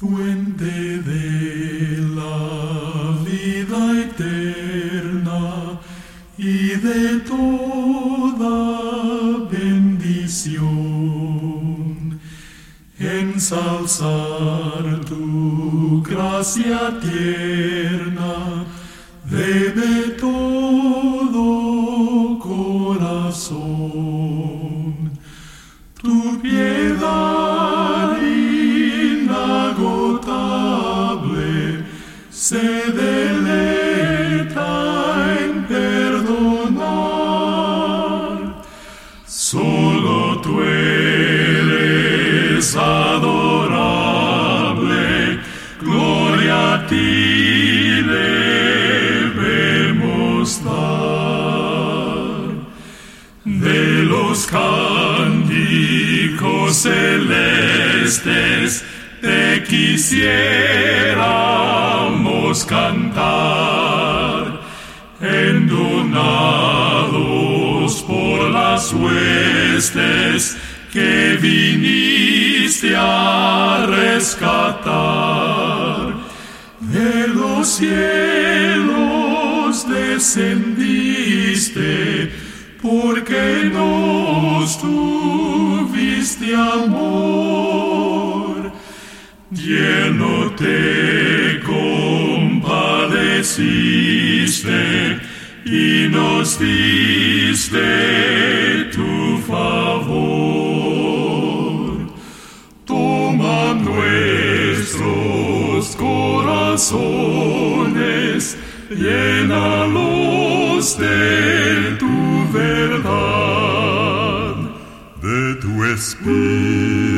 Fuente de la vida eterna y de toda bendición, ensalzar tu gracia tierna debe todo corazón. Tu piedad se deleita en perdonar. Solo tú eres adorable, gloria a ti debemos dar. De los cánticos celestes te quisiéramos cantar, endonados por las huestes que viniste a rescatar. De los cielos descendiste, porque nos tuviste amor. Lleno te compadeciste y nos diste tu favor. Toma nuestros corazones, llénalos de tu verdad, de tu espíritu